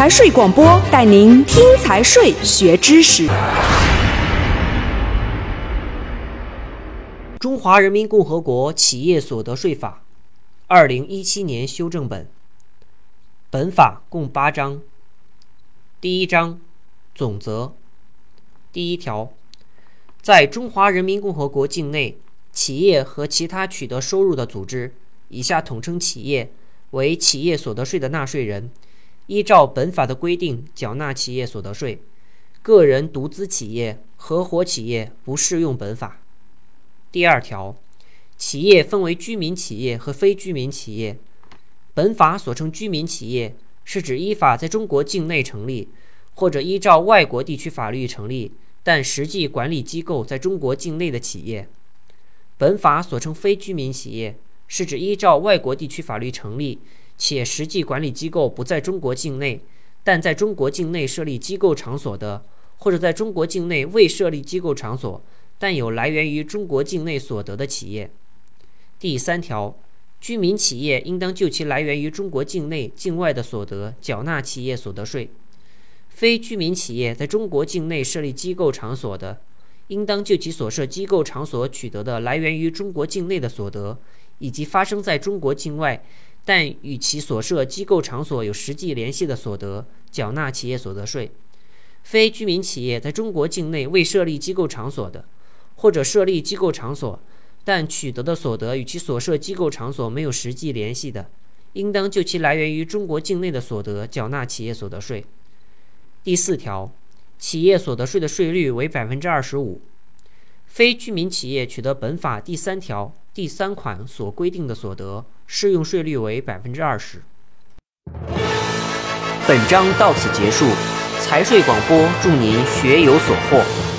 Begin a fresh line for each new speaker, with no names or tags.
财税广播带您听财税学知识。
中华人民共和国企业所得税法，二零一七年修正本。本法共八章。第一章，总则。第一条，在中华人民共和国境内，企业和其他取得收入的组织（以下统称企业）为企业所得税的纳税人。依照本法的规定缴纳企业所得税，个人独资企业、合伙企业不适用本法。第二条，企业分为居民企业和非居民企业。本法所称居民企业，是指依法在中国境内成立，或者依照外国地区法律成立，但实际管理机构在中国境内的企业。本法所称非居民企业，是指依照外国地区法律成立。且实际管理机构不在中国境内，但在中国境内设立机构场所的，或者在中国境内未设立机构场所，但有来源于中国境内所得的企业。第三条，居民企业应当就其来源于中国境内、境外的所得缴纳企业所得税；非居民企业在中国境内设立机构场所的，应当就其所设机构场所取得的来源于中国境内的所得，以及发生在中国境外。但与其所设机构场所有实际联系的所得，缴纳企业所得税；非居民企业在中国境内未设立机构场所的，或者设立机构场所，但取得的所得与其所设机构场所没有实际联系的，应当就其来源于中国境内的所得缴纳企业所得税。第四条，企业所得税的税率为百分之二十五。非居民企业取得本法第三条第三款所规定的所得，适用税率为百分之二十。本章到此结束，财税广播祝您学有所获。